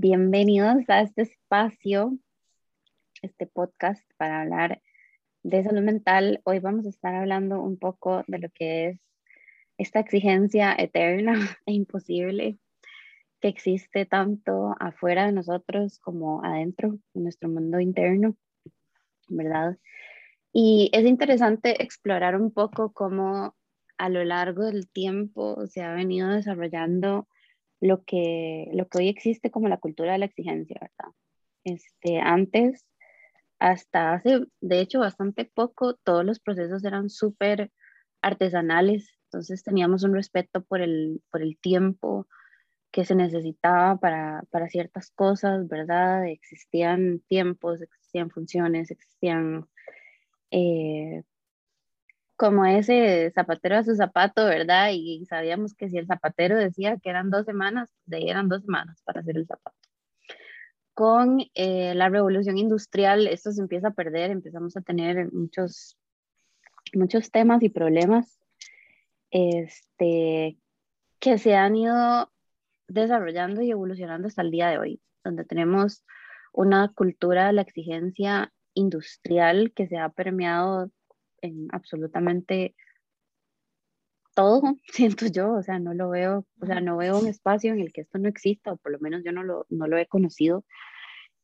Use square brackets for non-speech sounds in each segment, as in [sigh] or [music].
Bienvenidos a este espacio, este podcast para hablar de salud mental. Hoy vamos a estar hablando un poco de lo que es esta exigencia eterna [laughs] e imposible que existe tanto afuera de nosotros como adentro, en nuestro mundo interno, ¿verdad? Y es interesante explorar un poco cómo a lo largo del tiempo se ha venido desarrollando lo que, lo que hoy existe como la cultura de la exigencia, ¿verdad? Este, antes, hasta hace, de hecho, bastante poco, todos los procesos eran súper artesanales, entonces teníamos un respeto por el, por el tiempo que se necesitaba para, para ciertas cosas, ¿verdad? Existían tiempos, existían funciones, existían eh, como ese zapatero a su zapato, ¿verdad? Y sabíamos que si el zapatero decía que eran dos semanas, de ahí eran dos semanas para hacer el zapato. Con eh, la revolución industrial, esto se empieza a perder, empezamos a tener muchos, muchos temas y problemas este, que se han ido desarrollando y evolucionando hasta el día de hoy, donde tenemos una cultura de la exigencia industrial que se ha permeado en absolutamente todo, [laughs] siento yo, o sea, no lo veo, o sea, no veo un espacio en el que esto no exista, o por lo menos yo no lo, no lo he conocido.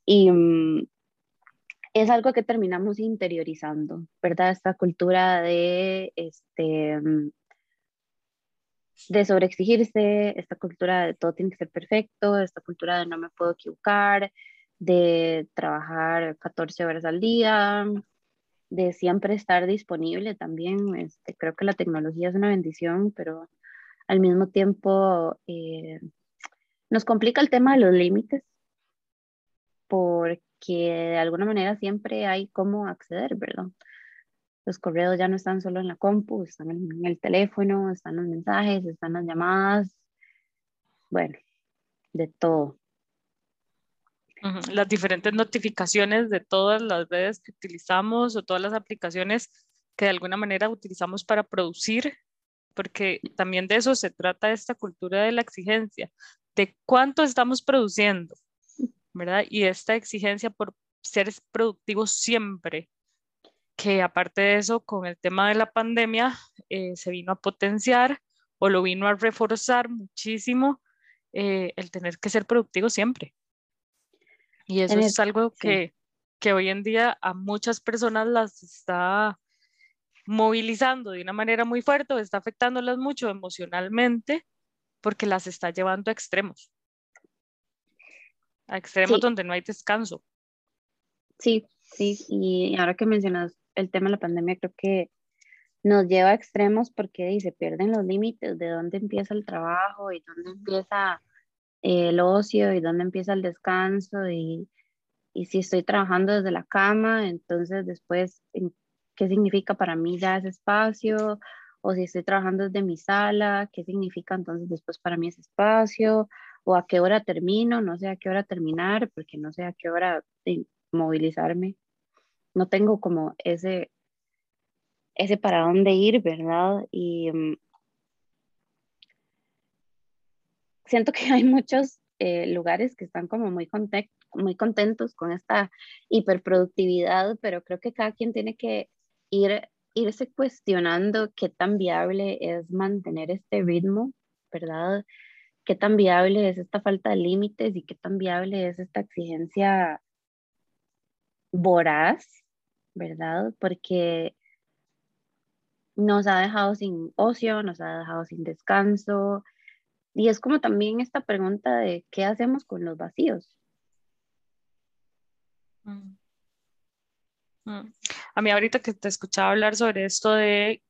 Y mm, es algo que terminamos interiorizando, ¿verdad? Esta cultura de, este, mm, de sobreexigirse, esta cultura de todo tiene que ser perfecto, esta cultura de no me puedo equivocar, de trabajar 14 horas al día, de siempre estar disponible también. Este, creo que la tecnología es una bendición, pero al mismo tiempo eh, nos complica el tema de los límites, porque de alguna manera siempre hay cómo acceder, ¿verdad? Los correos ya no están solo en la compu, están en el teléfono, están los mensajes, están las llamadas, bueno, de todo las diferentes notificaciones de todas las redes que utilizamos o todas las aplicaciones que de alguna manera utilizamos para producir, porque también de eso se trata esta cultura de la exigencia, de cuánto estamos produciendo, ¿verdad? Y esta exigencia por ser productivos siempre, que aparte de eso, con el tema de la pandemia, eh, se vino a potenciar o lo vino a reforzar muchísimo eh, el tener que ser productivo siempre. Y eso es algo que, que hoy en día a muchas personas las está movilizando de una manera muy fuerte o está afectándolas mucho emocionalmente porque las está llevando a extremos. A extremos donde no hay descanso. Sí, sí, y ahora que mencionas el tema de la pandemia, creo que nos lleva a extremos porque se pierden los límites de dónde empieza el trabajo y dónde empieza el ocio y dónde empieza el descanso y, y si estoy trabajando desde la cama, entonces después, ¿qué significa para mí ya ese espacio? O si estoy trabajando desde mi sala, ¿qué significa entonces después para mí ese espacio? ¿O a qué hora termino? No sé a qué hora terminar, porque no sé a qué hora movilizarme. No tengo como ese, ese para dónde ir, ¿verdad? Y mm, siento que [laughs] hay muchos eh, lugares que están como muy, muy contentos con esta hiperproductividad, pero creo que cada quien tiene que ir, irse cuestionando qué tan viable es mantener este ritmo, ¿verdad? Qué tan viable es esta falta de límites y qué tan viable es esta exigencia voraz, ¿verdad? Porque nos ha dejado sin ocio, nos ha dejado sin descanso, y es como también esta pregunta de qué hacemos con los vacíos. Mm. Mm. A mí ahorita que te escuchaba hablar sobre esto de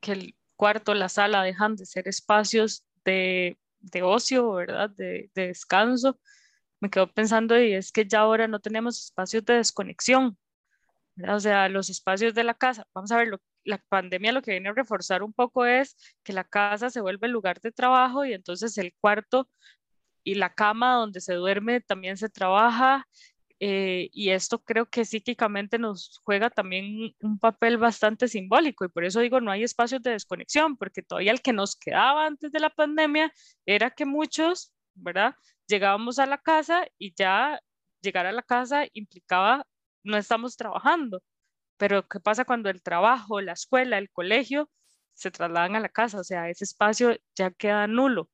que el cuarto, la sala dejan de ser espacios de, ocio, ¿verdad? De, de, descanso, me quedo pensando y es que ya ahora no tenemos espacios de desconexión. O sea, los espacios de la casa, vamos a ver, lo, la pandemia lo que viene a reforzar un poco es que la casa se vuelve el lugar de trabajo y entonces el cuarto y la cama donde se duerme también se trabaja. Eh, y esto creo que psíquicamente nos juega también un papel bastante simbólico y por eso digo no hay espacios de desconexión porque todavía el que nos quedaba antes de la pandemia era que muchos ¿verdad? Llegábamos a la casa y ya llegar a la casa implicaba no estamos trabajando. Pero ¿qué pasa cuando el trabajo, la escuela, el colegio se trasladan a la casa? O sea, ese espacio ya queda nulo.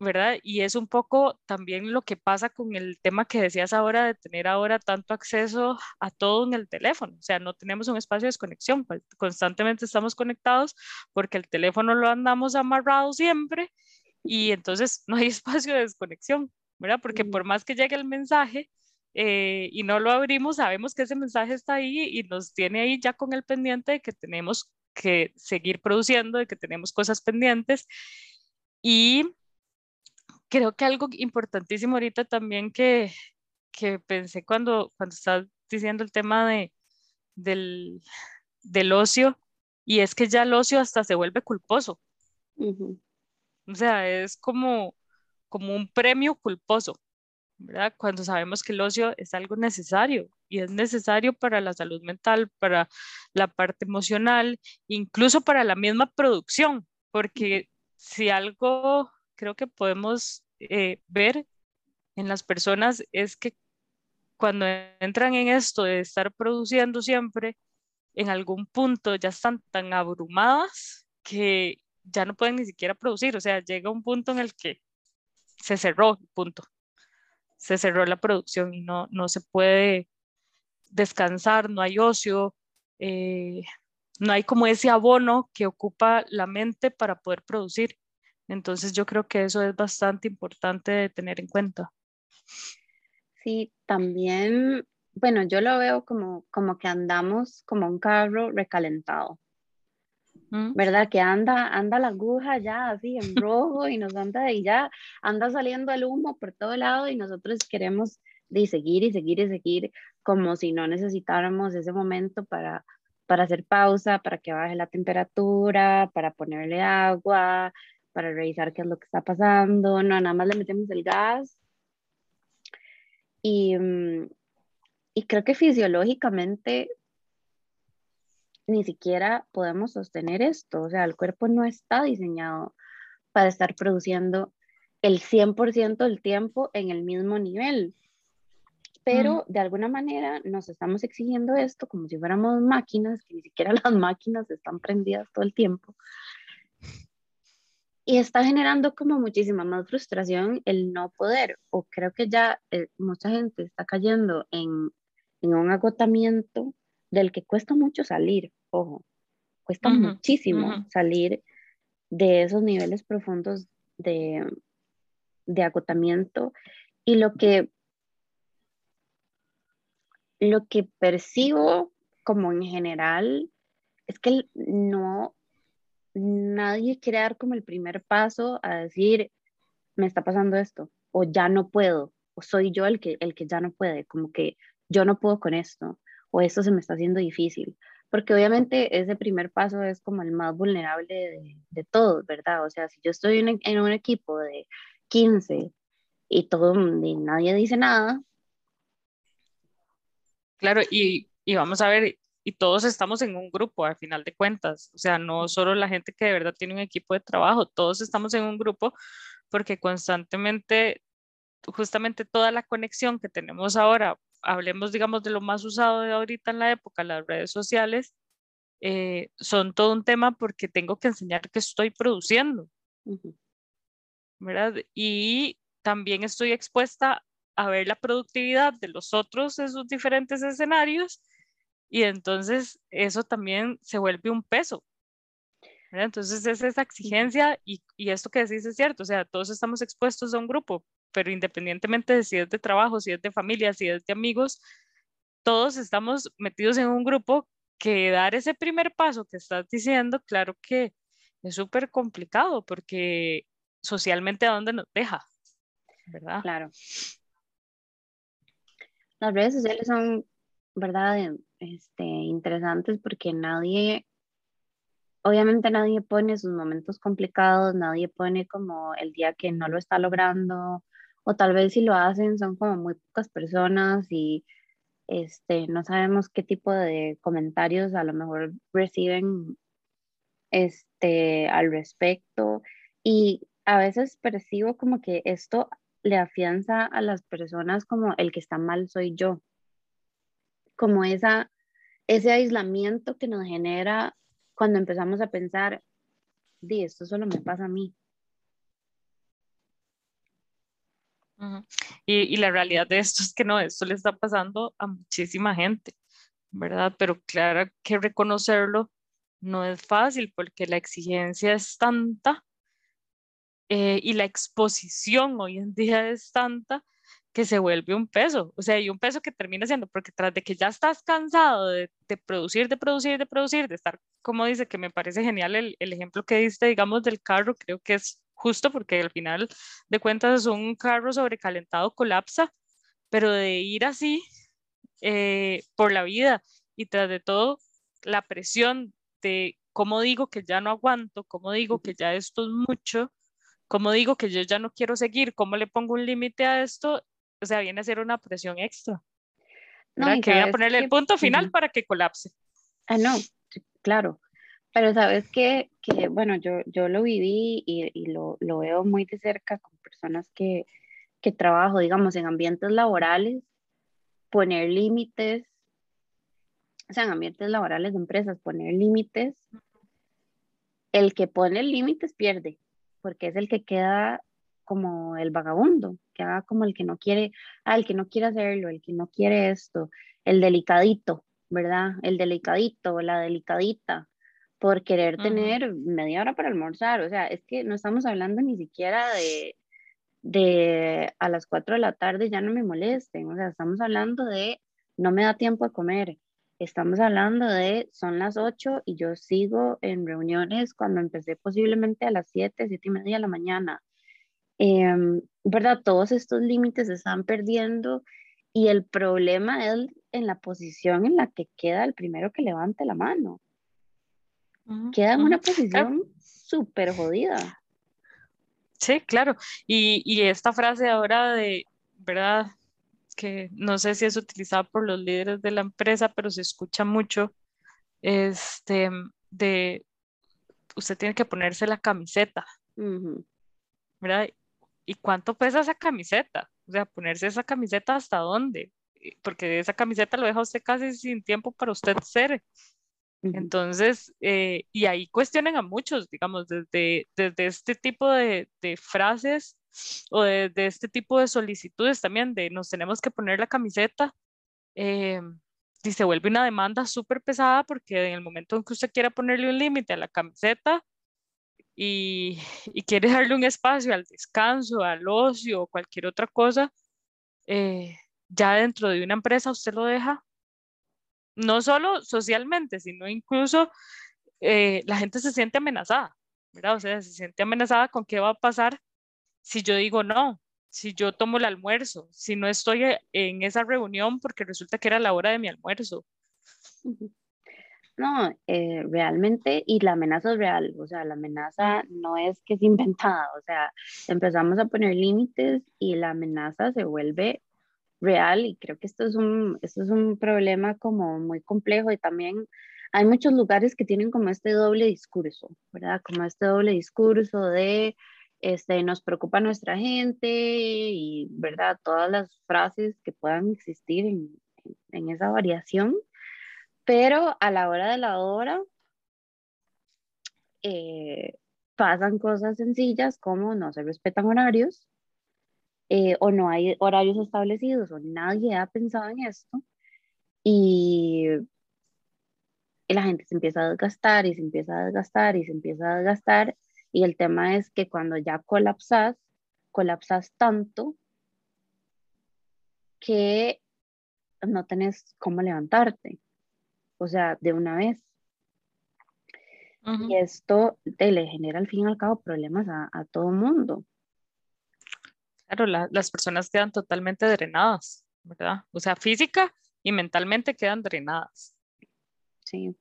¿verdad? Y es un poco también lo que pasa con el tema que decías ahora de tener ahora tanto acceso a todo en el teléfono. O sea, no tenemos un espacio de desconexión, constantemente estamos conectados porque el teléfono lo andamos amarrado siempre y entonces no hay [laughs] espacio de desconexión, ¿verdad? Porque por más que llegue el mensaje eh, y no lo abrimos, sabemos que ese mensaje está ahí y nos tiene ahí ya con el pendiente de que tenemos que seguir produciendo, de que tenemos cosas pendientes. Y creo que algo importantísimo ahorita también que, que pensé cuando, cuando estás diciendo el tema de, del, del ocio, y es que ya el ocio hasta se vuelve culposo. O sea, es como, como un premio culposo, ¿verdad? Cuando sabemos que el ocio es algo necesario y es necesario para la salud mental, para la parte emocional, incluso para la misma producción, porque si algo creo que podemos eh, ver en las personas es que cuando entran en esto de estar produciendo siempre, en algún punto ya están tan abrumadas que ya no pueden ni siquiera producir. O sea, llega un punto en el que se cerró, punto. Se cerró la producción y no, no se puede descansar, no hay ocio, eh, no hay como ese abono que ocupa la mente para poder producir. Entonces yo creo que eso es bastante importante de tener en cuenta. Sí, también, bueno, yo lo veo como, como que andamos como un carro recalentado. ¿Verdad? Que anda, anda la aguja ya así en rojo y nos anda y ya anda saliendo el humo por todo lado y nosotros queremos de seguir y seguir y seguir como si no necesitáramos ese momento para, para hacer pausa, para que baje la temperatura, para ponerle agua, para revisar qué es lo que está pasando, no, nada más le metemos el gas. Y, mm, y creo que fisiológicamente ni siquiera podemos sostener esto, o sea, el cuerpo no está diseñado para estar produciendo el 100% del tiempo en el mismo nivel. Pero de alguna manera nos estamos exigiendo esto como si fuéramos máquinas, que ni siquiera [laughs] las máquinas están prendidas todo el tiempo. Y está generando como muchísima más frustración el no poder, o creo que ya eh, mucha gente está cayendo en, en, un agotamiento del que cuesta mucho salir, ojo, cuesta muchísimo salir de esos niveles profundos de, de agotamiento y lo que lo que percibo como en general es que no nadie quiere dar como el primer paso a decir, me está pasando esto, o ya no puedo, o soy yo el que, el que ya no puede, como que yo no puedo con esto, o esto se me está haciendo difícil. Porque obviamente ese primer paso es como el más vulnerable de, de todos, ¿verdad? O sea, si yo estoy en, en un equipo de 15 y todo y nadie dice nada. Claro, y, y vamos a ver, y todos estamos en un grupo al final de cuentas, o sea, no solo la gente que de verdad tiene un equipo de trabajo, todos estamos en un grupo porque constantemente, justamente toda la conexión que tenemos ahora, hablemos digamos de lo más usado de ahorita en la época, las redes sociales, eh, son todo un tema porque tengo que enseñar que estoy produciendo, ¿verdad? Y también estoy expuesta a ver la productividad de los otros en sus diferentes escenarios y entonces eso también se vuelve un peso. Entonces es esa exigencia y, y, esto que decís es cierto, o sea, todos estamos expuestos a un grupo, pero independientemente de si es de trabajo, si es de familia, si es de amigos, todos estamos metidos en un grupo que dar ese primer paso que estás diciendo, claro que es súper complicado porque socialmente a dónde nos deja, ¿verdad? Claro. Las redes sociales son, ¿verdad? este, interesantes porque nadie, obviamente nadie pone sus momentos complicados, nadie pone como el día que no lo está logrando, o tal vez si lo hacen son como muy pocas personas y este, no sabemos qué tipo de comentarios a lo mejor reciben este, al respecto. Y a veces percibo como que esto le afianza a las personas como el que está mal soy yo, como esa, ese aislamiento que nos genera cuando empezamos a pensar, di, esto solo me pasa a mí. Y, y, la realidad de esto es que no, esto le está pasando a muchísima gente, ¿verdad? Pero claro que reconocerlo no es fácil porque la exigencia es tanta eh, y la exposición hoy en día es tanta que se vuelve un peso, o sea, y un peso que termina siendo, porque tras de que ya estás cansado de, de producir, de producir, de producir, de estar, como dice, que me parece genial el, el, ejemplo que diste, digamos, del carro, creo que es justo porque al final de cuentas un carro sobrecalentado colapsa, pero de ir así eh, por la vida y tras de todo la presión de cómo digo que ya no aguanto, cómo digo que ya esto es mucho, cómo digo que yo ya no quiero seguir, cómo le pongo un límite a esto, o sea, viene a ser una presión extra. No, que voy a ponerle el punto final para que colapse. Ah, no, claro. Pero sabes que, que bueno, yo, yo lo viví y, y lo, lo, veo muy de cerca con personas que, que trabajo, digamos, en ambientes laborales, poner límites, o sea, en ambientes laborales de empresas, poner límites, el que pone límites pierde, porque es el que queda como el vagabundo, que haga como el que no quiere, ah, el que no quiere hacerlo, el que no quiere esto, el delicadito, ¿verdad? El delicadito, la delicadita, por querer tener media hora para almorzar. O sea, es que no estamos hablando ni siquiera de, de a las 4 de la tarde ya no me molesten. O sea, estamos hablando de no me da tiempo a comer. Estamos hablando de son las 8 y yo sigo en reuniones cuando empecé posiblemente a las 7, 7 y media de la mañana. Em, ¿Verdad? Todos estos límites se están perdiendo y el problema es en la posición en la que queda el primero que levante la mano queda en una posición súper jodida. Sí, claro. Y, y, esta frase ahora de, ¿verdad? Que no sé si es utilizada por los líderes de la empresa, pero se escucha mucho, este, de, usted tiene que ponerse la camiseta, ¿verdad? ¿Y cuánto pesa esa camiseta? O sea, ponerse esa camiseta hasta dónde? Porque esa camiseta lo deja usted casi sin tiempo para usted ser. Entonces, eh, y ahí cuestionen a muchos, digamos, desde, desde este tipo de, de frases o de, de, este tipo de solicitudes también, de nos tenemos que poner la camiseta, eh, y se vuelve una demanda súper pesada porque en el momento en que usted quiera ponerle un límite a la camiseta y, y, quiere darle un espacio al descanso, al ocio o cualquier otra cosa, eh, ya dentro de una empresa usted lo deja no solo socialmente, sino incluso eh, la gente se siente amenazada, ¿verdad? O sea, se siente amenazada con qué va a pasar si yo digo no, si yo tomo el almuerzo, si no estoy eh, en esa reunión porque resulta que era la hora de mi almuerzo. No, eh, realmente, y la amenaza es real, o sea, la amenaza no es que es inventada, o sea, empezamos a poner límites y la amenaza se vuelve real y creo que esto es un, esto es un problema como muy complejo y también hay muchos lugares que tienen como este doble discurso, ¿verdad? Como este doble discurso de, este, nos preocupa nuestra gente y, ¿verdad? Todas las frases que puedan existir en, en esa variación, pero a la hora de la hora eh, pasan cosas sencillas como no se respetan horarios, eh, o no hay horarios establecidos o nadie ha pensado en esto y, la gente se empieza a desgastar y se empieza a desgastar y se empieza a desgastar y el tema es que cuando ya colapsas, colapsas tanto que no tenés cómo levantarte, o sea, de una vez. Y esto te le genera al fin y al cabo problemas a, a todo mundo. Claro, las personas quedan totalmente drenadas, ¿verdad? O sea, física y mentalmente quedan drenadas. Sí.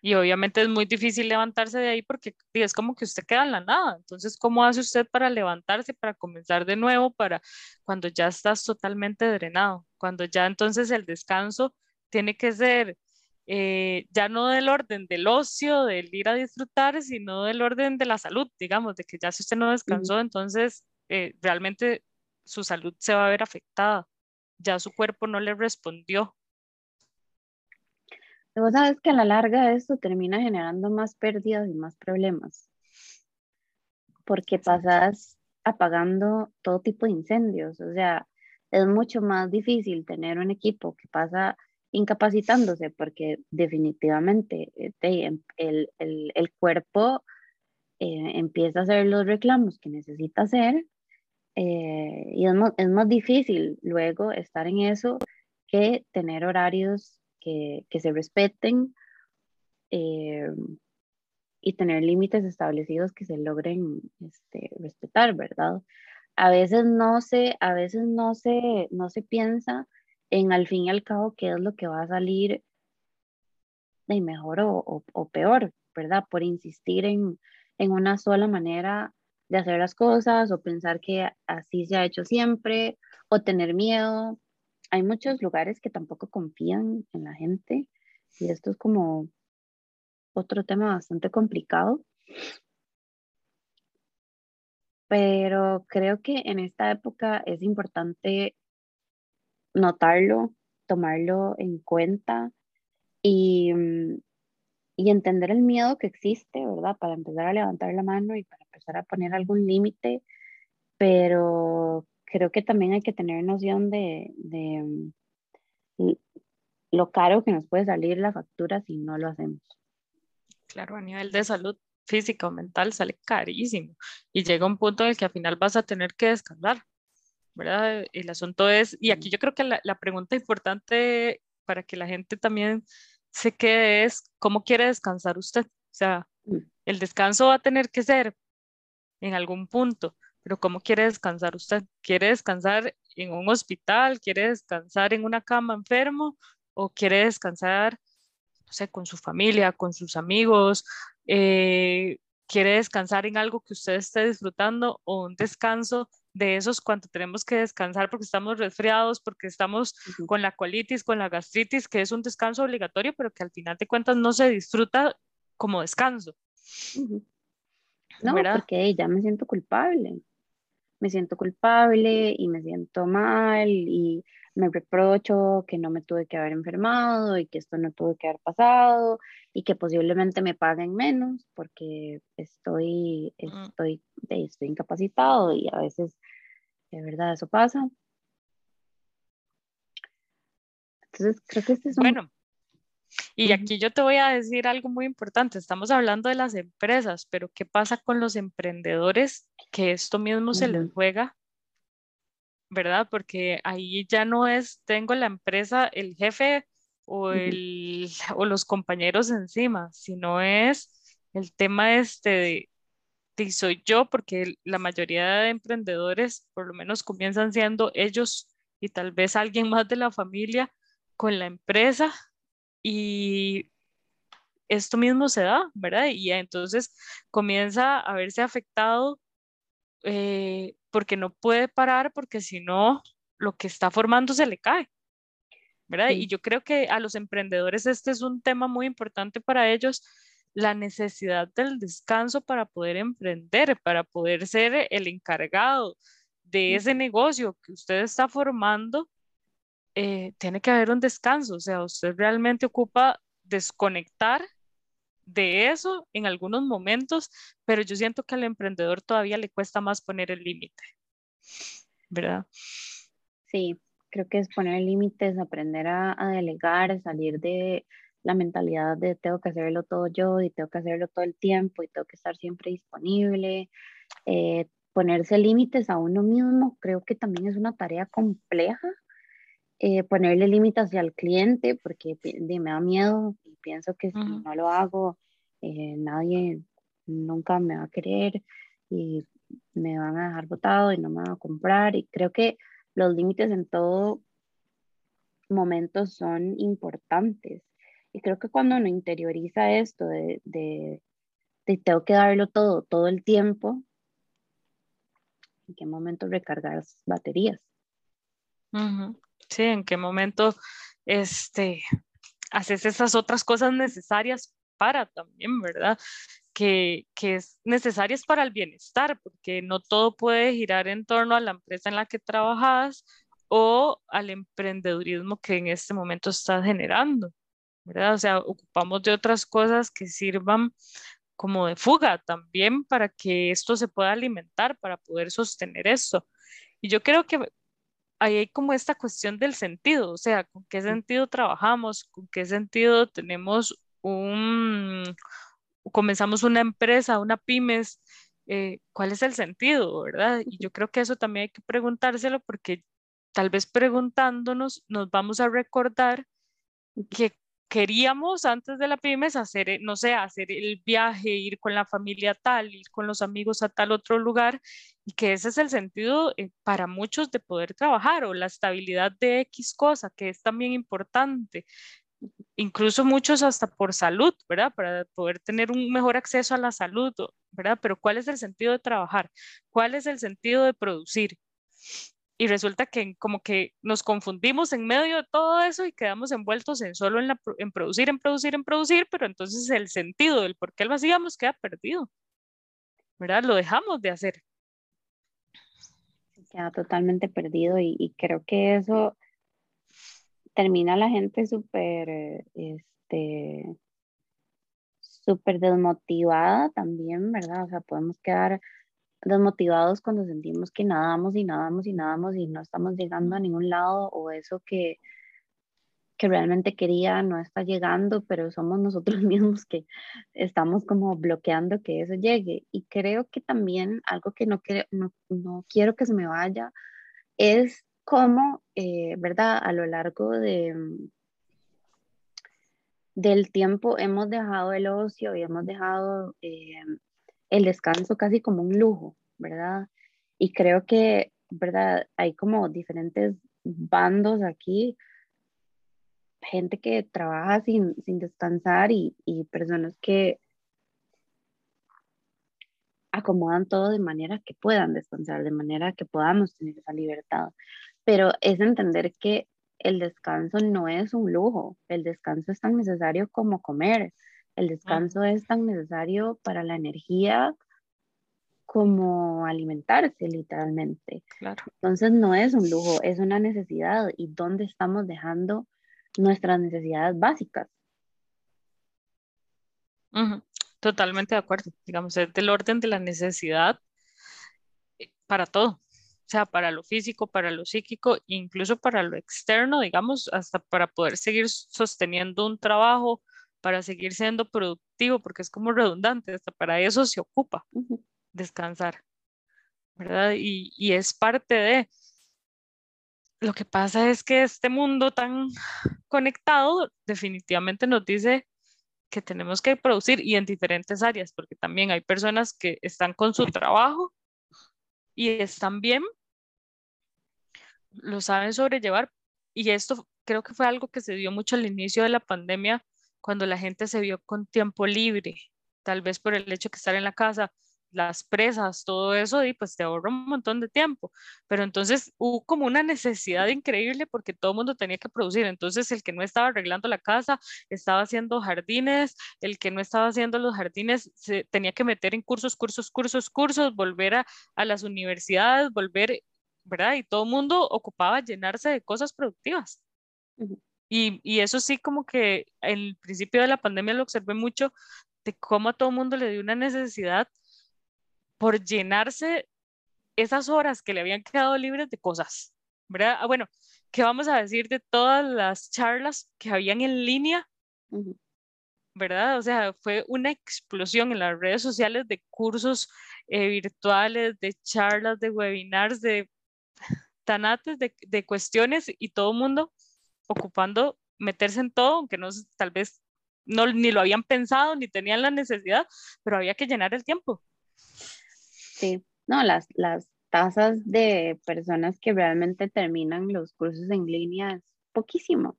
Y obviamente es muy difícil levantarse de ahí porque es como que usted queda en la nada. Entonces, ¿cómo hace usted para levantarse, para comenzar de nuevo, para cuando ya estás totalmente drenado? Cuando ya entonces el descanso tiene que ser eh, ya no del orden del ocio, del ir a disfrutar, sino del orden de la salud, digamos, de que ya si usted no descansó, entonces eh, realmente su salud se va a ver afectada, ya su cuerpo no le respondió. Vos sabes que a la larga esto termina generando más pérdidas y más problemas, porque pasas apagando todo tipo de incendios, o sea, es mucho más difícil tener un equipo que pasa incapacitándose porque definitivamente este, el, el, el, cuerpo eh, empieza a hacer los reclamos que necesita hacer eh, y es es más, difícil luego estar en eso que tener horarios que, que se respeten eh, y tener límites establecidos que se logren este, respetar, ¿verdad? A veces no se, a veces no se, no se piensa en al fin y al cabo qué es lo que va a salir de mejor o, o, peor, ¿verdad? Por insistir en, en, una sola manera de hacer las cosas o pensar que así se ha hecho siempre o tener miedo. Hay muchos lugares que tampoco confían en la gente y esto es como otro tema bastante complicado. Pero creo que en esta época es importante notarlo, tomarlo en cuenta y, mm, y entender el miedo que existe, ¿verdad? Para empezar a levantar la mano y para empezar a poner algún límite, pero creo que también hay que tener noción de, de, mm, lo caro que nos puede salir la factura si no lo hacemos. Claro, a nivel de salud física o mental sale carísimo y llega un punto en el que al final vas a tener que descansar. ¿verdad? El asunto es, y aquí yo creo que la, la pregunta importante para que la gente también se quede es, ¿cómo quiere descansar usted? O sea, mm. el descanso va a tener que ser en algún punto, pero ¿cómo quiere descansar usted? ¿Quiere descansar en un hospital? ¿Quiere descansar en una cama enfermo? ¿O quiere descansar, no sé, con su familia, con sus amigos? Eh, ¿Quiere descansar en algo que usted esté disfrutando o un descanso de esos cuando tenemos que descansar porque estamos resfriados, porque estamos con la colitis, con la gastritis, que es un descanso obligatorio, pero que al final de cuentas no se disfruta como descanso. No, porque ya me siento culpable. Me siento culpable y me siento mal y me reprocho que no me tuve que haber enfermado y que esto no tuve que haber pasado y que posiblemente me paguen menos porque estoy, estoy, estoy incapacitado y a veces de verdad eso pasa. Entonces creo que este es un... Bueno, y aquí yo te voy a decir algo muy importante. Estamos hablando de las empresas, pero ¿qué pasa con los emprendedores que esto mismo se les juega ¿verdad? Porque ahí ya no es, tengo la empresa, el jefe o, el, [laughs] o los compañeros encima, sino es el tema este de, soy yo, porque la mayoría de emprendedores por lo menos comienzan siendo ellos y tal vez alguien más de la familia con la empresa y esto mismo se da, ¿verdad? Y entonces comienza a verse afectado eh, porque no puede parar, porque si no, lo que está formando se le cae. ¿verdad? Y yo creo que a los emprendedores este es un tema muy importante para ellos, la necesidad del descanso para poder emprender, para poder ser el encargado de ese negocio que usted está formando, eh, tiene que haber un descanso, o sea, usted realmente ocupa desconectar de eso en algunos momentos, pero yo siento que al emprendedor todavía le cuesta más poner el límite, ¿verdad? Sí, creo que es poner límites, aprender a, delegar, salir de la mentalidad de tengo que hacerlo todo yo y tengo que hacerlo todo el tiempo y tengo que estar siempre disponible. Eh, ponerse límites a uno mismo creo que también es una tarea compleja. Eh, ponerle límites el cliente porque me da miedo pienso que si no lo hago, eh, nadie nunca me va a querer y me van a dejar botado y no me van a comprar. Y creo que los límites en todo momento son importantes. Y creo que cuando uno interioriza esto de, de, tengo que darlo todo, todo el tiempo, ¿en qué momento recargar baterías? Sí, en qué momento este, haces esas otras cosas necesarias para también, ¿verdad? Que, que es necesarias para el bienestar, porque no todo puede girar en torno a la empresa en la que trabajas o al emprendedurismo que en este momento estás generando, ¿verdad? O sea, ocupamos de otras cosas que sirvan como de fuga también para que esto se pueda alimentar, para poder sostener esto. Y yo creo que ahí hay como esta cuestión del sentido, o sea, con qué sentido trabajamos, con qué sentido tenemos un, comenzamos una empresa, una pymes, eh, cuál es el sentido, ¿verdad? Y yo creo que eso también hay que preguntárselo porque tal vez preguntándonos nos vamos a recordar que queríamos antes de la pymes hacer, eh, no sé, hacer el viaje, ir con la familia tal, ir con los amigos a tal otro lugar, y que ese es el sentido eh, para muchos de poder trabajar o la estabilidad de X cosa, que es también importante. Incluso muchos hasta por salud, ¿verdad? Para poder tener un mejor acceso a la salud, ¿verdad? Pero ¿cuál es el sentido de trabajar? ¿Cuál es el sentido de producir? Y resulta que como que nos confundimos en medio de todo eso y quedamos envueltos en solo en, la, en producir, en producir, en producir, pero entonces el sentido del por qué lo hacíamos queda perdido, ¿verdad? Lo dejamos de hacer. Queda totalmente perdido y, creo que eso termina la gente súper, este, súper desmotivada también, ¿verdad? O sea, podemos quedar desmotivados cuando sentimos que nadamos y nadamos y nadamos y no estamos llegando a ningún lado o eso que, que realmente quería no está llegando, pero somos nosotros [laughs] mismos que estamos como bloqueando que eso llegue. Y creo que también algo que no, quiero, no, no quiero que se me vaya es cómo, eh, ¿verdad? A lo largo de, del tiempo hemos dejado el ocio y hemos dejado eh, el descanso casi como un lujo, ¿verdad? Y creo que, ¿verdad? Hay como diferentes bandos aquí, gente que trabaja sin, descansar y, y personas que acomodan todo de manera que puedan descansar, de manera que podamos tener esa libertad. Pero es entender que el descanso no es un lujo, el descanso es tan necesario como comer, el descanso es tan necesario para la energía como alimentarse literalmente. Claro. Entonces no es un lujo, es una necesidad. ¿Y dónde estamos dejando nuestras necesidades básicas? Totalmente de acuerdo. Digamos, es del orden de la necesidad eh, para todo. O sea, para lo físico, para lo psíquico, incluso para lo externo, digamos, hasta para poder seguir sosteniendo un trabajo, para seguir siendo productivo, porque es como redundante, hasta para eso se ocupa descansar, ¿verdad? Y, y es parte de... Lo que pasa es que este mundo tan conectado definitivamente nos dice que tenemos que producir y en diferentes áreas, porque también hay personas que están con su trabajo y están bien, lo saben sobrellevar y esto creo que fue algo que se dio mucho al inicio de la pandemia cuando la gente se vio con tiempo libre, tal vez por el hecho de que estar en la casa, las presas, todo eso, y pues te ahorra un montón de tiempo. Pero entonces hubo como una necesidad increíble porque todo el mundo tenía que producir. Entonces el que no estaba arreglando la casa estaba haciendo jardines, el que no estaba haciendo los jardines se tenía que meter en cursos, cursos, cursos, cursos, volver a, las universidades, volver, ¿verdad? Y todo el mundo ocupaba llenarse de cosas productivas. Y, y, eso sí, como que el principio de la pandemia lo observé mucho, de cómo a todo mundo le dio una necesidad por llenarse esas horas que le habían quedado libres de cosas, ¿verdad? Ah, bueno, ¿qué vamos a decir de todas las charlas que habían en línea? ¿Verdad? O sea, fue una explosión en las redes sociales de cursos eh, virtuales, de charlas, de webinars, de tanates, de, de cuestiones y todo el mundo ocupando meterse en todo, aunque no tal vez no ni lo habían pensado ni tenían la necesidad, pero había que llenar el tiempo. Sí, no, las, las tasas de personas que realmente terminan los cursos en línea es poquísimo,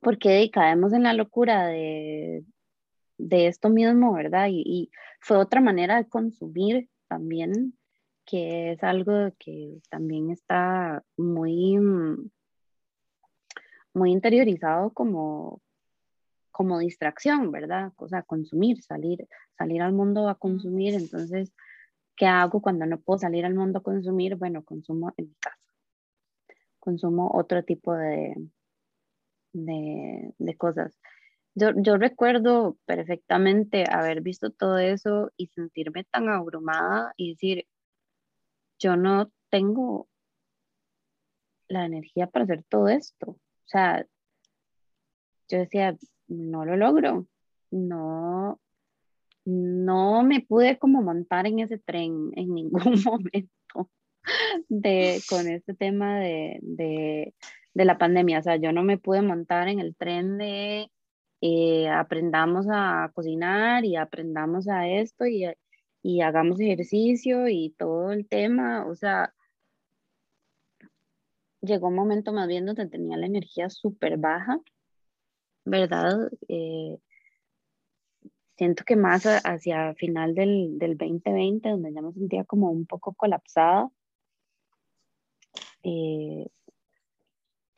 porque caemos en la locura de, de esto mismo, ¿verdad? Y, y, fue otra manera de consumir también, que es algo que también está muy muy interiorizado como, como distracción, ¿verdad? O sea, consumir, salir, salir al mundo a consumir. Entonces, ¿qué hago cuando no puedo salir al mundo a consumir? Bueno, consumo en mi casa. Consumo otro tipo de, de, de cosas. Yo, yo, recuerdo perfectamente haber visto todo eso y sentirme tan abrumada y decir, yo no tengo la energía para hacer todo esto. O sea, yo decía, no lo logro, no, no me pude como montar en ese tren en ningún [laughs] momento de, con este tema de, de, la pandemia. O sea, yo no me pude montar en el tren de eh, aprendamos a cocinar y aprendamos a esto y, y hagamos ejercicio y todo el tema. O sea, llegó un momento más bien donde tenía la energía súper baja ¿verdad? Eh, siento que más hacia final del, del, 2020, donde ya me sentía como un poco colapsada. Eh,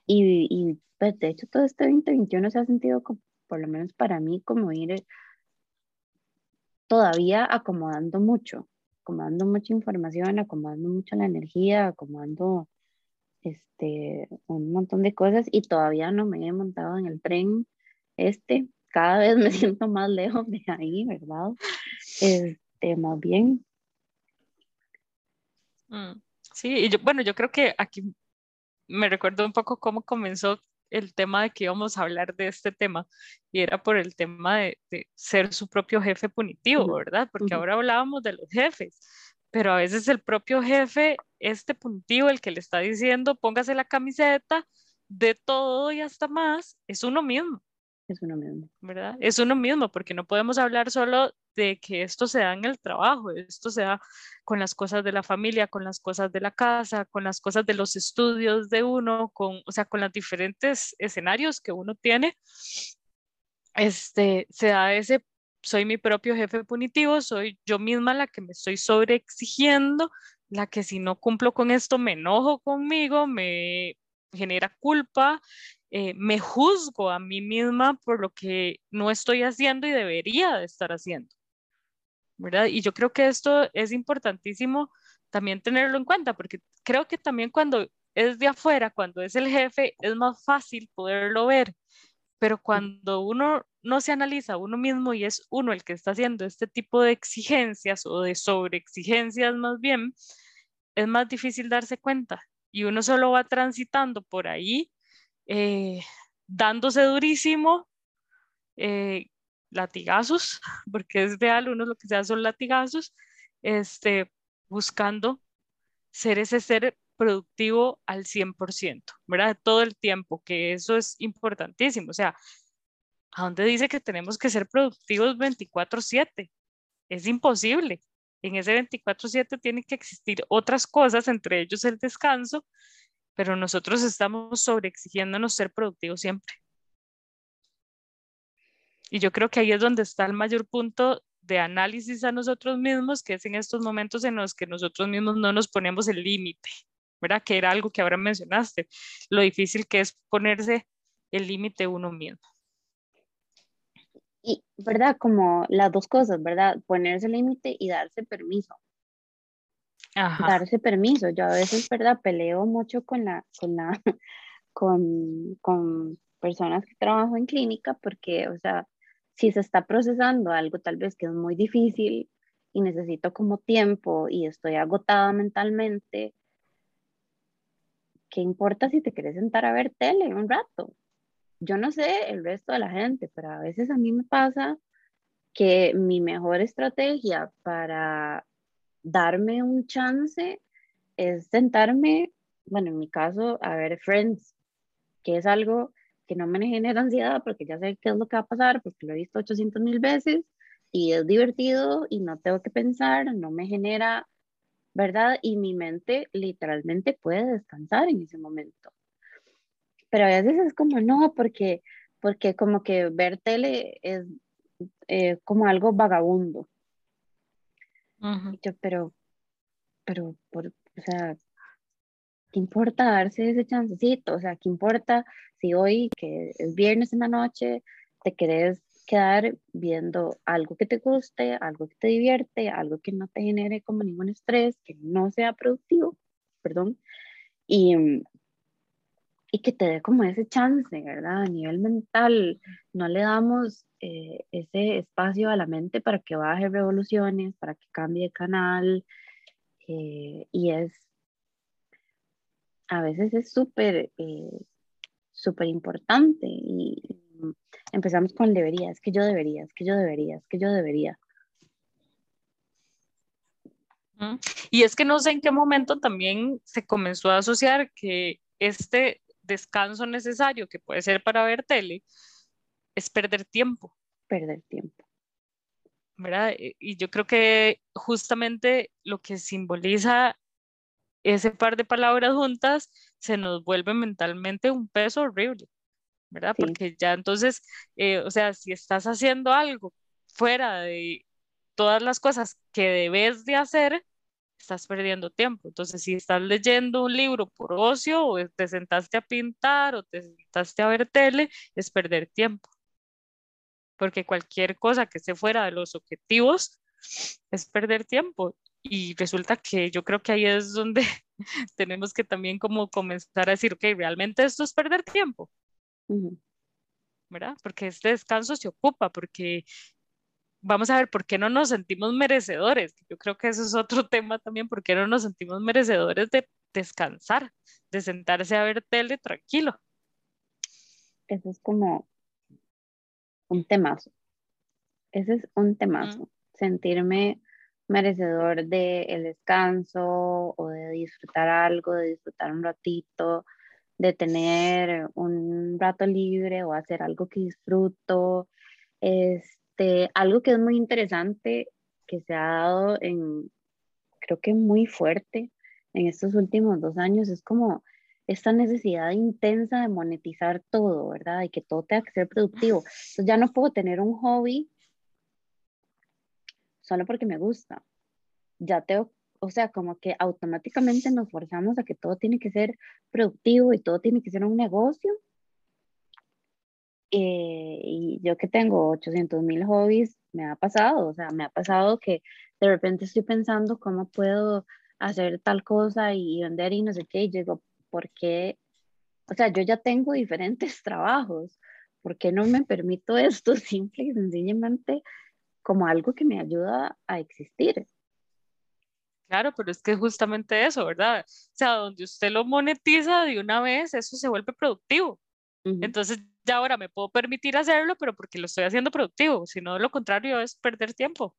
y, y pues, de hecho todo este 2021 se ha sentido, como, por lo menos para mí, como ir todavía acomodando mucho, acomodando mucha información, acomodando mucho la energía, acomodando este, un montón de cosas y todavía no me he montado en el tren este, cada vez me [laughs] siento más lejos de ahí, ¿verdad? Este, más bien. Mm, sí, y yo, bueno, yo creo que aquí me recuerdo un poco cómo comenzó el tema de que íbamos a hablar de este tema y era por el tema de, ser su propio jefe punitivo, ¿verdad? Porque ahora hablábamos de los jefes, pero a veces el propio jefe, este punitivo, el que le está diciendo póngase la camiseta de todo y hasta más, es uno mismo es uno mismo. ¿Verdad? Es uno mismo, porque no podemos hablar solo de que esto se da en el trabajo, esto se da con las cosas de la familia, con las cosas de la casa, con las cosas de los estudios de uno, con, o sea, con los diferentes escenarios que uno tiene. Este, se da ese, soy mi propio jefe punitivo, soy yo misma la que me estoy sobreexigiendo, la que si no cumplo con esto me enojo conmigo, me genera culpa eh, me juzgo a mí misma por lo que no estoy haciendo y debería de estar haciendo. ¿verdad? Y yo creo que esto es importantísimo también tenerlo en cuenta, porque creo que también cuando es de afuera, cuando es el jefe, es más fácil poderlo ver, pero cuando uno no se analiza uno mismo y es uno el que está haciendo este tipo de exigencias o de sobreexigencias más bien, es más difícil darse cuenta y uno solo va transitando por ahí eh, dándose durísimo, eh, latigazos, [laughs] porque es real, uno lo que se da son latigazos, este, buscando ser ese ser productivo al 100%, ¿verdad? Todo el tiempo, que eso es importantísimo. O sea, ¿a dónde dice que tenemos que ser productivos 24/7? Es imposible. En ese 24/7 tienen que existir otras cosas, entre ellos el descanso, pero nosotros estamos sobreexigiéndonos ser productivos siempre. Y yo creo que ahí es donde está el mayor punto de análisis a nosotros mismos, que es en estos momentos en los que nosotros mismos no nos ponemos el límite, ¿verdad? Que era algo que ahora mencionaste, lo difícil que es ponerse el límite uno mismo. Y, ¿verdad? Como las dos cosas, ¿verdad? Ponerse límite y darse permiso darse permiso. Yo a veces, ¿verdad? Peleo mucho con la, con la, [laughs] con, con personas que trabajan en clínica porque, o sea, si se está procesando algo tal vez que es muy difícil y necesito como tiempo y estoy agotada mentalmente, ¿qué importa si te quieres sentar a ver tele un rato? Yo no sé el resto de la gente, pero a veces a mí me pasa que mi mejor estrategia para darme un chance es sentarme, bueno, en mi caso, a ver Friends, que es algo que no me genera ansiedad porque ya sé qué es lo que va a pasar, porque lo he visto 800 mil veces y es divertido y no tengo que pensar, no me genera, ¿verdad? Y mi mente literalmente puede descansar en ese momento. Pero a veces es como, no, porque, porque como que ver tele es eh, como algo vagabundo. Pero, pero, por, o sea, ¿qué importa darse ese chancecito? O sea, ¿qué importa si hoy, que es viernes en la noche, te querés quedar viendo algo que te guste, algo que te divierte, algo que no te genere como ningún estrés, que no sea productivo, perdón, y, y que te dé como ese chance, ¿verdad? A nivel mental, no le damos eh, ese espacio a la mente para que baje revoluciones, para que cambie de canal, eh, y es, a veces es súper, eh, súper importante, y, empezamos con debería, es que yo debería, es que yo debería, es que yo debería. Y es que no sé en qué momento también se comenzó a asociar que este descanso necesario que puede ser para ver tele es perder tiempo. Perder tiempo. ¿Verdad? Y yo creo que justamente lo que simboliza ese par de palabras juntas se nos vuelve mentalmente un peso horrible. ¿verdad? Porque ya entonces, eh, o sea, si estás haciendo algo fuera de todas las cosas que debes de hacer, estás perdiendo tiempo. Entonces, si estás leyendo un libro por ocio o te sentaste a pintar o te sentaste a ver tele, es perder tiempo. Porque cualquier cosa que esté fuera de los objetivos es perder tiempo. Y resulta que yo creo que ahí es donde [laughs] tenemos que también como comenzar a decir, ok, realmente esto es perder tiempo. ¿verdad? Porque este descanso se ocupa, porque vamos a ver por qué no nos sentimos merecedores. Yo creo que eso es otro [laughs] tema también, por qué no nos sentimos merecedores de descansar, de sentarse a ver tele tranquilo. Eso es como un temazo. Ese es un temazo. Sentirme merecedor del el descanso o de disfrutar algo, de disfrutar un ratito, de tener un rato libre o hacer algo que disfruto. Este, algo que es muy interesante que se ha dado en, creo que muy fuerte en estos últimos dos años, es como esta necesidad intensa de monetizar todo, ¿verdad? Y que todo tenga que ser productivo. [laughs] Entonces ya no puedo tener un hobby solo porque me gusta. Ya tengo o sea, como que automáticamente nos forzamos a que todo tiene que ser productivo y todo tiene que ser un negocio. Eh, y yo que tengo 800 mil hobbies, me ha pasado, o sea, me ha pasado que de repente estoy pensando cómo puedo hacer tal cosa y vender y no sé qué, y digo, ¿por qué? O sea, yo ya tengo diferentes [laughs] trabajos, ¿por qué no me permito esto [laughs] simple y sencillamente como algo que me ayuda a existir? Claro, pero es que justamente eso, ¿verdad? O sea, donde usted lo monetiza de una vez, eso se vuelve productivo. Entonces, ya ahora me puedo permitir hacerlo, pero porque lo estoy haciendo productivo, si no, lo contrario es perder tiempo.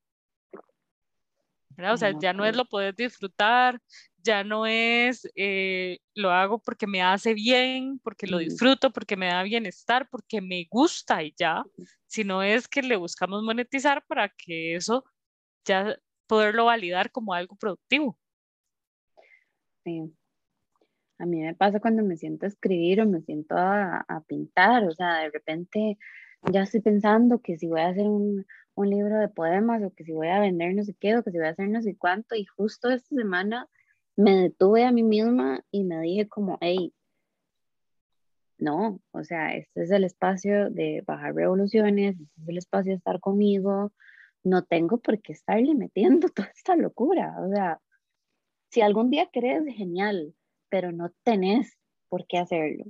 ¿verdad? O sea, ya no es lo poder disfrutar, ya no es eh, lo hago porque me hace bien, porque lo disfruto, porque me da bienestar, porque me gusta y ya, sino es que le buscamos monetizar para que eso ya poderlo validar como algo productivo. Sí. A mí me pasa cuando me siento a escribir o me siento a, pintar, o sea, de repente ya estoy pensando que si voy a hacer un, un, libro de poemas o que si voy a vender no sé qué o que si voy a hacer no sé cuánto y justo esta semana me detuve a mí misma y me dije como, hey, no, o sea, este es el espacio de bajar revoluciones, este es el espacio de estar conmigo, no tengo por qué estarle metiendo [laughs] toda esta locura. O sea, si algún día crees, genial, pero no tenés por qué hacerlo.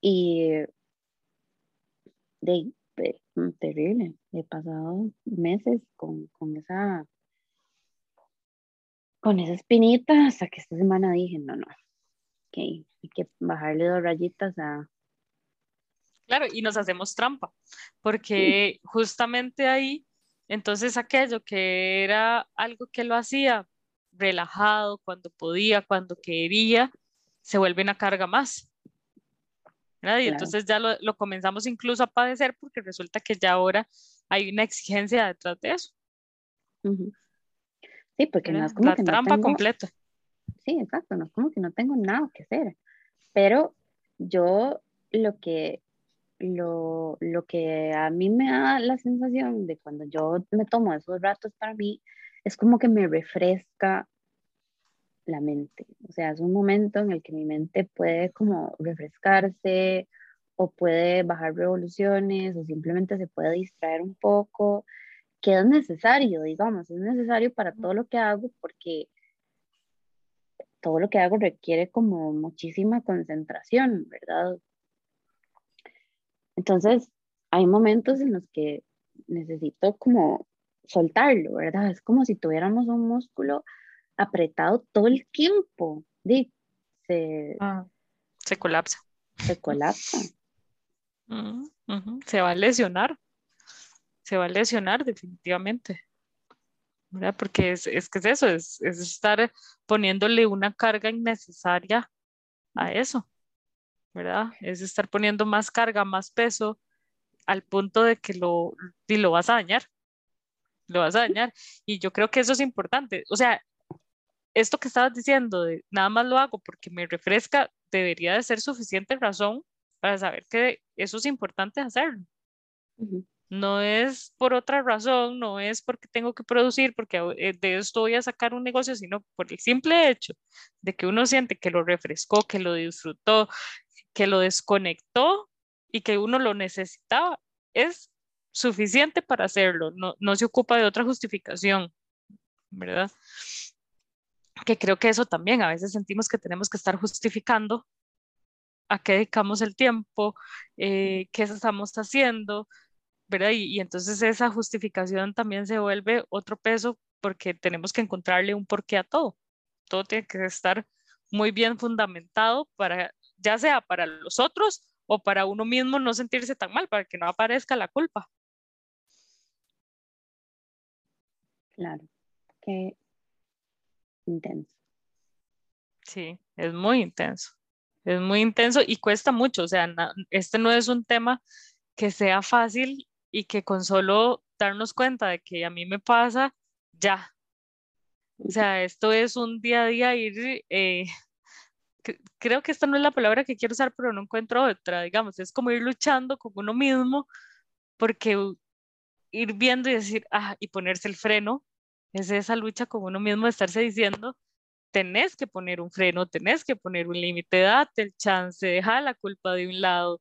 Y de, mm, terrible, he pasado meses con, con esa con esa espinita hasta que esta semana dije, no, no, okay, hay que bajarle dos rayitas a... Claro, y nos hacemos trampa, porque justamente ahí entonces aquello que era algo que lo hacía relajado, cuando podía, cuando quería, se vuelve una carga más. Y entonces ya lo, comenzamos incluso a padecer porque resulta que ya ahora hay una exigencia detrás de eso. Sí, porque no es como la que trampa completa. Sí, exacto, no es como que no tengo nada que hacer. Pero yo lo que lo, lo que a mí me da la sensación de cuando yo me tomo esos ratos para mí, es como que me refresca la mente. O sea, es un momento en el que mi mente puede como refrescarse o puede bajar revoluciones o simplemente se puede distraer un poco, que es necesario, digamos, es necesario para todo lo que hago porque todo lo que hago requiere como muchísima concentración, ¿verdad? Entonces, hay momentos en los que necesito como soltarlo, ¿verdad? Es como si tuviéramos un músculo apretado todo el tiempo. Se, ah, se colapsa. Se colapsa. Se va a lesionar. Se va a lesionar definitivamente. ¿verdad? Porque es, es, que es eso, es, es estar poniéndole una carga innecesaria a eso, ¿verdad? Es estar poniendo más carga, más peso al punto de que lo, y lo vas a dañar, lo vas a dañar. Y yo creo que eso es importante. O sea, esto que estabas diciendo de nada más lo hago porque me refresca, debería de ser suficiente razón para saber que eso es importante hacerlo. No es por otra razón, no es porque tengo que producir, porque eh, de esto voy a sacar un negocio, sino por el simple hecho de que uno siente que lo refrescó, que lo disfrutó, que lo desconectó y que uno lo necesitaba, es suficiente para hacerlo, no, no se ocupa de otra justificación, ¿verdad? Que creo que eso también, a veces sentimos que tenemos que estar justificando a qué dedicamos el tiempo, eh, qué estamos haciendo, ¿verdad? Y, y, entonces esa justificación también se vuelve otro peso porque tenemos que encontrarle un porqué a todo. Todo tiene que estar muy bien fundamentado para, ya sea para los otros o para uno mismo no sentirse tan mal, para que no aparezca la culpa. Claro, qué intenso. Sí, es muy intenso. Es muy intenso y cuesta mucho. O sea, este no es un tema que sea fácil y que con solo darnos cuenta de que a mí me pasa, ya. O sea, esto es un día a día ir eh, creo que esta no es la palabra que quiero usar, pero no encuentro otra, digamos, es como ir luchando con uno mismo, porque ir viendo y decir, ah, y ponerse el freno, es esa lucha con uno mismo de estarse diciendo, tenés que poner un freno, tenés que poner un límite, date el chance, deja la culpa de un lado.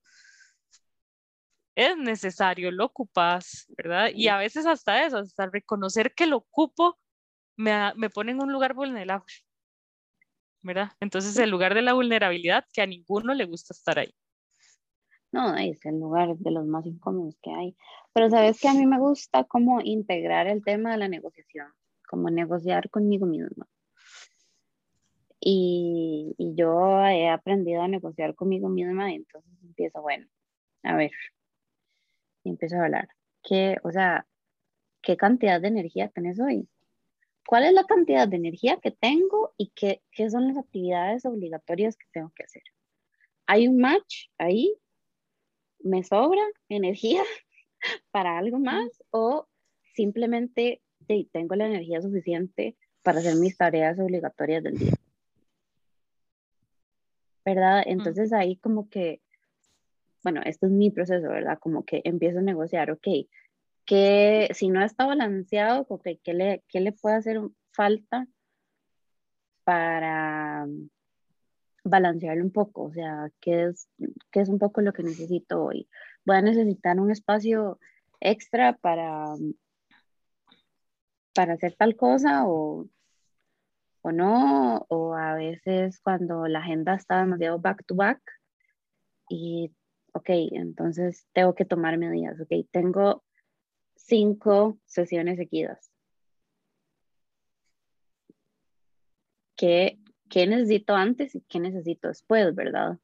Es necesario, lo ocupas, ¿verdad? Y a veces hasta eso, hasta reconocer que lo ocupo, me, me pone en un lugar vulnerable. ¿verdad? Entonces el lugar de la vulnerabilidad que a ninguno le gusta estar ahí. No, es el lugar de los más incómodos que hay. Pero sabes que a mí me gusta como integrar el tema de la negociación, como negociar conmigo misma. Y, y yo he aprendido a negociar conmigo misma y entonces empiezo, bueno, a ver, y empiezo a hablar. ¿Qué, o sea, qué cantidad de energía tenés hoy? cuál es la cantidad de energía que tengo y qué, qué son las actividades obligatorias que tengo que hacer. ¿Hay un match ahí? ¿Me sobra energía [laughs] para algo más? ¿O simplemente tengo la energía suficiente para hacer mis tareas obligatorias del día? ¿Verdad? Entonces ahí como que, bueno, este es mi proceso, ¿verdad? Como que empiezo a negociar, ok, que si no está balanceado, porque ¿qué le, qué le puede hacer falta para balancearlo un poco? O sea, ¿qué es, qué es un poco lo que necesito hoy? Voy a necesitar un espacio extra para, para hacer tal cosa o, o no, o a veces cuando la agenda está demasiado back to back y, ok, entonces tengo que tomar medidas, ok, tengo cinco sesiones seguidas. ¿Qué, ¿Qué, necesito antes y qué necesito después, verdad?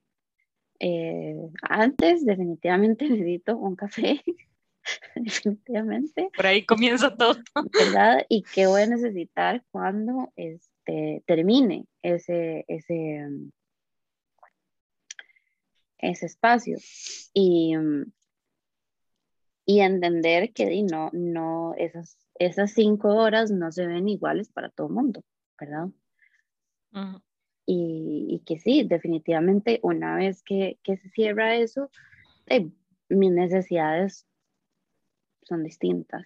Eh, antes definitivamente [laughs] necesito un café, [laughs] definitivamente. Por ahí comienza todo. ¿Verdad? [laughs] Y qué voy a necesitar cuando este, termine ese, ese, ese espacio. Y, y entender que no, no, esas, esas cinco horas no se ven iguales para todo el mundo, ¿verdad? Y, y, que sí, definitivamente una vez que, que se cierra eso, eh, mis necesidades son distintas.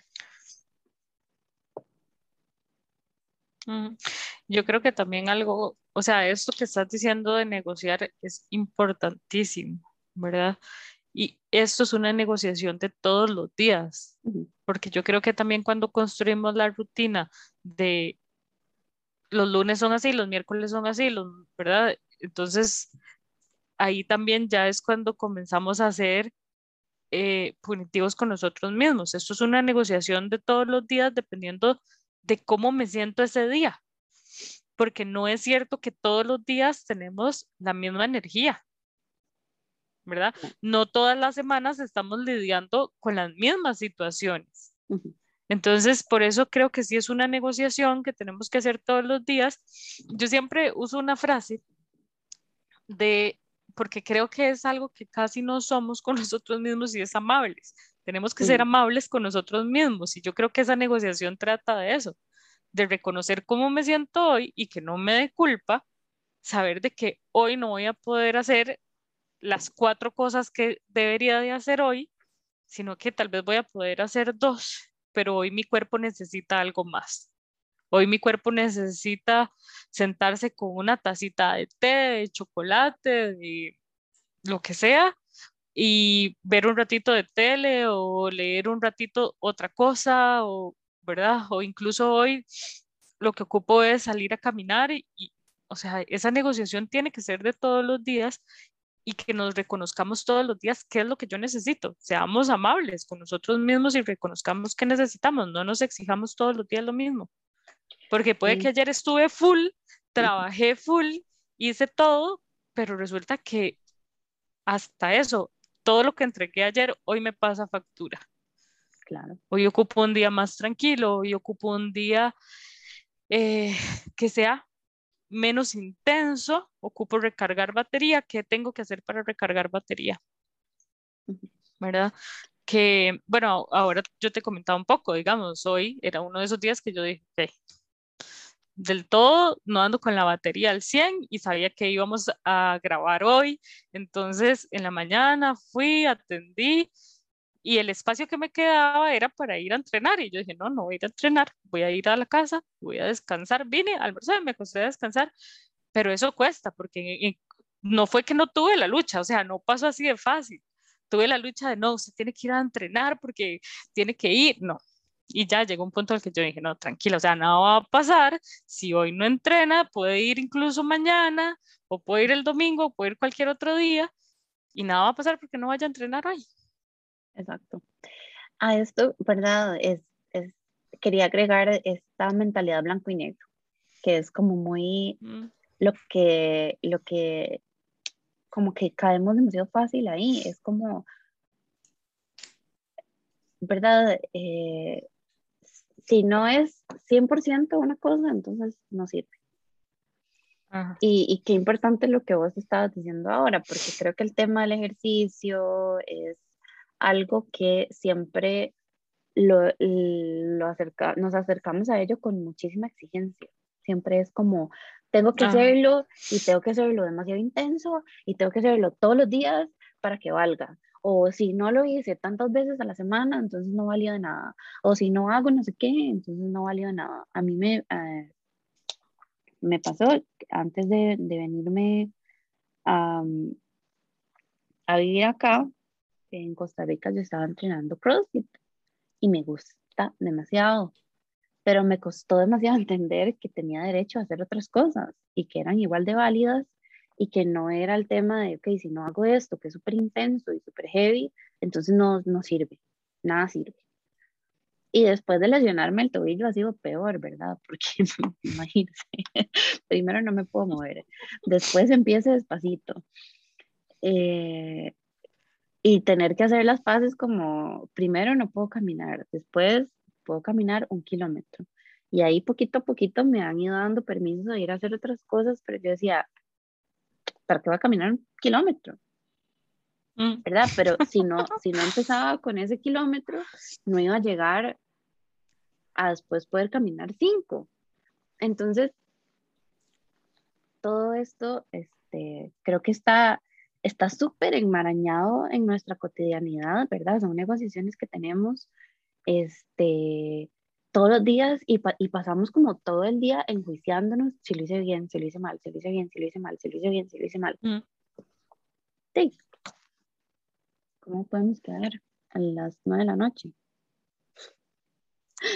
Yo creo que también algo, o sea, esto que estás diciendo de negociar es importantísimo, ¿verdad? Y esto es una negociación de todos los días, porque yo creo que también cuando construimos la rutina de los lunes son así, los miércoles son así, los, ¿verdad? Entonces, ahí también ya es cuando comenzamos a ser eh, punitivos con nosotros mismos. Esto es una negociación de todos los días dependiendo de cómo me siento ese día, porque no es cierto que todos los días tenemos la misma energía. ¿verdad? No todas las semanas estamos lidiando con las mismas situaciones. Entonces, por eso creo que sí es una negociación que tenemos que hacer todos los días. Yo siempre uso una frase de, porque creo que es algo que casi no somos con [laughs] nosotros mismos y es amables. Tenemos que ser amables con nosotros mismos y yo creo que esa negociación trata de eso, de reconocer cómo me siento hoy y que no me dé culpa, saber de que hoy no voy a poder hacer las cuatro cosas que debería de hacer hoy, sino que tal vez voy a poder hacer dos, pero hoy mi cuerpo necesita algo más. Hoy mi cuerpo necesita sentarse con una tacita de té, de chocolate, de lo que sea, y ver un ratito de tele o leer un ratito otra cosa, o, ¿verdad? O incluso hoy lo que ocupo es salir a caminar y, o sea, esa negociación tiene que ser de todos los días y que nos reconozcamos todos los días qué es lo que yo necesito. Seamos amables con nosotros mismos y reconozcamos qué necesitamos. No nos exijamos todos los días lo mismo. Porque puede que ayer estuve full, trabajé full, hice todo, pero resulta que hasta eso, todo lo que entregué ayer, hoy me pasa factura. Claro. Hoy ocupo un día más tranquilo, hoy ocupo un día eh, que sea menos intenso, ocupo recargar batería, ¿qué tengo que hacer para recargar batería? ¿Verdad? Que, bueno, ahora yo te comentaba un poco, digamos, hoy era uno de esos días que yo dije, del todo no ando con la batería al 100 y sabía que íbamos a grabar hoy, entonces en la mañana fui, atendí y el espacio que me quedaba era para ir a entrenar. Y yo dije, no, no voy a ir a entrenar, voy a ir a la casa, voy a descansar. Vine, almorzé, me acosté a descansar, pero eso cuesta, porque no fue que no tuve la lucha, o sea, no pasó así de fácil. Tuve la lucha de, no, usted tiene que ir a entrenar porque tiene que ir, no. Y ya llegó un punto al que yo dije, no, tranquilo, o sea, nada va a pasar. Si hoy no entrena, puede ir incluso mañana, o puede ir el domingo, o puede ir cualquier otro día, y nada va a pasar porque no vaya a entrenar hoy exacto. A esto, ¿verdad? Es, es, quería agregar esta mentalidad blanco y negro, que es como muy mm. lo que, lo que, como que caemos demasiado fácil ahí, es como, ¿verdad? Eh, si no es 100% una cosa, entonces no sirve. Y, y, qué importante lo que vos estabas diciendo ahora, porque creo que el tema del ejercicio es algo que siempre lo, lo acerca, nos acercamos a ello con muchísima exigencia. Siempre es como, tengo que hacerlo y tengo que hacerlo demasiado intenso y tengo que hacerlo todos los días para que valga. O si no lo hice tantas veces a la semana, entonces no valía de nada. O si no hago no sé qué, entonces no valía de nada. A mí me, eh, me pasó antes de, de venirme a, a vivir acá, en Costa Rica yo estaba entrenando CrossFit y me gusta demasiado, pero me costó demasiado [laughs] entender que tenía derecho a hacer otras cosas y que eran igual de válidas y que no era el tema de, ok, si no hago esto, que es súper intenso y súper heavy, entonces no, no sirve, nada sirve. Y después de lesionarme el tobillo ha sido peor, ¿verdad? [laughs] Porque imagínense, primero no me puedo mover, después empieza despacito. Eh, y tener que hacer las paces como, primero no puedo caminar, después puedo caminar un kilómetro. Y ahí poquito a poquito me han ido dando permiso de ir a hacer otras cosas, pero yo decía, ¿para qué va a caminar un kilómetro? Mm. ¿Verdad? Pero [laughs] si no, si no empezaba con ese kilómetro, no iba a llegar a después poder caminar cinco. Entonces, todo esto, este, creo que está está súper enmarañado en nuestra cotidianidad, ¿verdad? Son negociaciones que tenemos este, todos los días y, y, pasamos como todo el día enjuiciándonos si lo hice bien, si lo hice mal, si lo hice bien, si lo hice mal, si lo hice bien, si lo hice mal. Mm. Sí. ¿cómo podemos quedar a las nueve de la noche?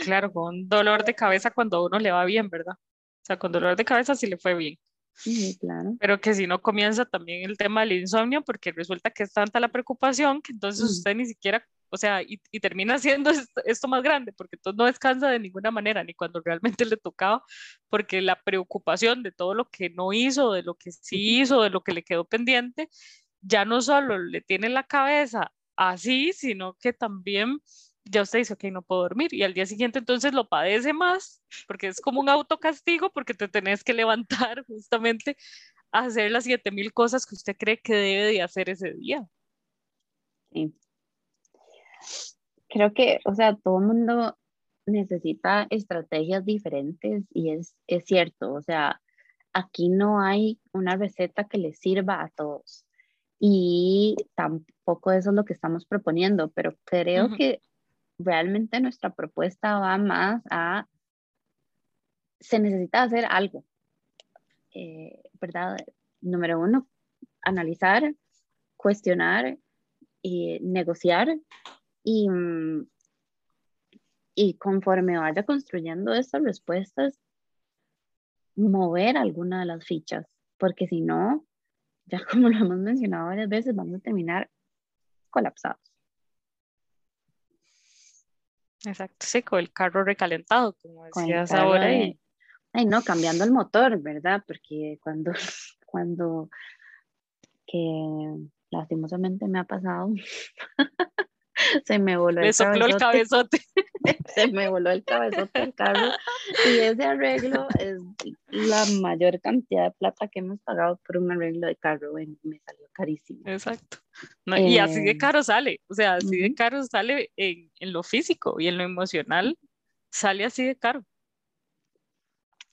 Claro, con dolor de cabeza cuando uno le va bien, ¿verdad? O sea, con dolor de cabeza sí le fue bien. Sí, claro. Pero que si no comienza también el tema del insomnio, porque resulta que es tanta la preocupación que entonces usted ni siquiera, o sea, y, termina [laughs] haciendo esto, más grande, porque entonces no descansa de ninguna manera, ni cuando realmente le tocaba, porque la preocupación de todo lo que no hizo, de lo que sí hizo, de lo que le quedó pendiente, ya no solo le tiene la cabeza así, sino que también ya usted dice, ok, no puedo dormir, y al día siguiente entonces lo padece más, porque es como un autocastigo, porque te tenés que [laughs] levantar justamente a hacer las 7000 cosas que usted cree que debe de hacer ese día. Sí. Creo que, o sea, todo el mundo necesita estrategias diferentes y es, es cierto, o sea, aquí no hay una receta que le sirva a todos y tampoco eso es lo que estamos proponiendo, pero creo que realmente nuestra propuesta va más a, se necesita hacer algo, eh, ¿verdad? Número uno, analizar, cuestionar y negociar y, mm, y conforme vaya construyendo estas respuestas, mover alguna de las fichas, porque si no, ya [laughs] como lo hemos mencionado varias veces, vamos a terminar colapsados. Exacto, sí, con el carro recalentado, como decías ahora. Y... Ay, no, cambiando el motor, ¿verdad? Porque cuando, [laughs] cuando, que lastimosamente me ha pasado, [laughs] se me voló el sopló el cabezote. [laughs] se me voló el cabezote del carro y ese arreglo es la mayor cantidad de plata que hemos pagado por un arreglo de carro y me salió carísimo. Exacto. Y así de eh, caro sale, o sea, así de caro sale en, en, lo físico y en lo emocional, sale así de caro.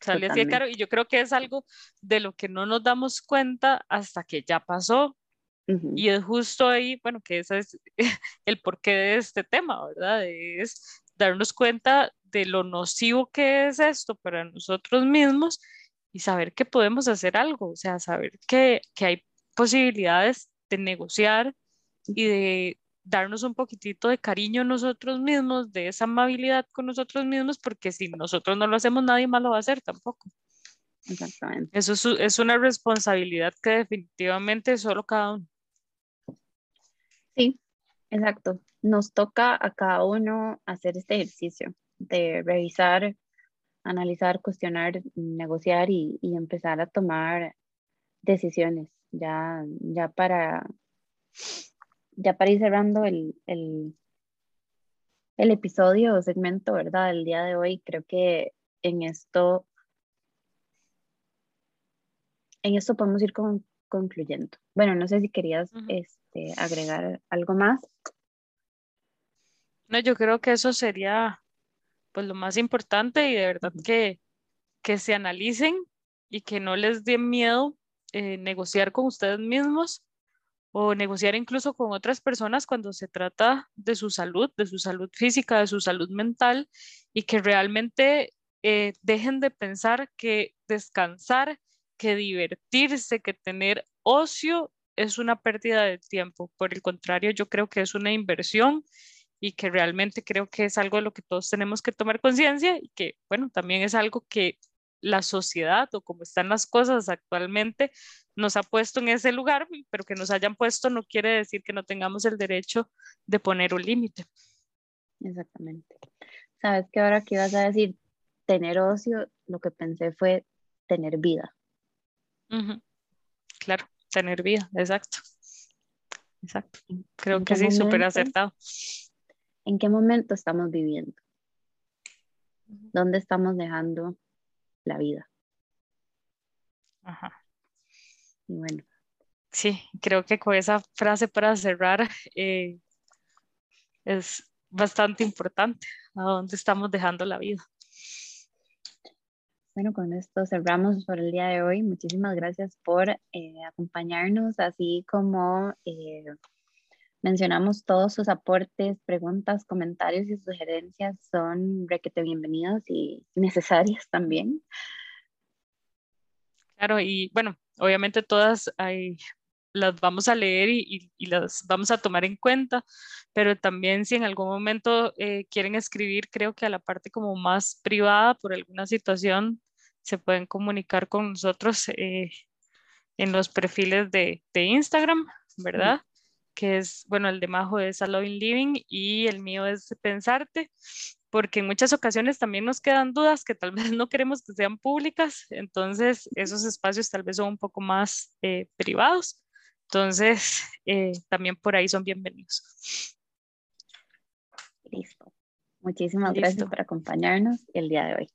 Sale así de caro y yo creo que es algo de lo que no nos damos cuenta hasta que ya pasó. Y es justo ahí, bueno, que ese es [laughs] el porqué de este tema, ¿verdad? Es darnos cuenta de lo nocivo que es esto para nosotros mismos y saber que podemos hacer algo, o sea, saber que, que hay posibilidades de negociar y de darnos un poquitito de cariño a nosotros mismos, de esa amabilidad con nosotros mismos, porque si nosotros no lo hacemos, nadie más lo va a hacer tampoco. Exactamente. Eso es, es una responsabilidad que definitivamente solo cada uno. Sí, exacto. Nos toca a cada uno hacer este ejercicio de revisar, analizar, cuestionar, negociar y, empezar a tomar decisiones ya, ya para ya para ir cerrando el, el, episodio o segmento, ¿verdad? Del día de hoy, creo que en esto, en esto podemos ir concluyendo. Bueno, no sé si querías este, agregar algo más. No, yo creo que eso sería pues lo más importante y de verdad que, que se analicen y que no les dé miedo eh, negociar con ustedes mismos o negociar incluso con otras personas cuando se trata de su salud, de su salud física, de su salud mental y que realmente eh, dejen de pensar que descansar, que divertirse, que tener ocio es una pérdida de tiempo. Por el contrario, yo creo que es una inversión y que realmente creo que es algo de lo que todos tenemos que tomar conciencia y que, bueno, también es algo que la sociedad o como están las cosas actualmente nos ha puesto en ese lugar, pero que nos hayan puesto no quiere decir que no tengamos el derecho de poner un límite. Exactamente. Sabes que ahora que ibas a decir tener ocio, lo que pensé fue tener vida. Claro, tener vida, exacto. Exacto. Creo que sí, súper acertado. ¿En qué momento estamos viviendo? ¿Dónde estamos dejando la vida? Ajá. Y bueno. Sí, creo que con esa frase para cerrar eh, es bastante importante. ¿A dónde estamos dejando la vida? Bueno, con esto cerramos por el día de hoy. Muchísimas gracias por eh, acompañarnos, así como eh, mencionamos todos sus aportes, preguntas, comentarios y sugerencias son requete bienvenidos y necesarias también. Claro, y bueno, obviamente todas hay las vamos a leer y, las vamos a tomar en cuenta, pero también si en algún momento eh, quieren escribir, creo que a la parte como más privada por alguna situación, se pueden comunicar con nosotros eh, en los perfiles de, de Instagram, ¿verdad? Que es, bueno, el de Majo es Loving Living y el mío es Pensarte porque en muchas ocasiones también nos quedan dudas que tal [laughs] vez no queremos que sean públicas, entonces esos espacios tal vez son un poco más eh, privados, entonces eh, también por ahí son bienvenidos. Listo. Muchísimas gracias por acompañarnos el día de hoy.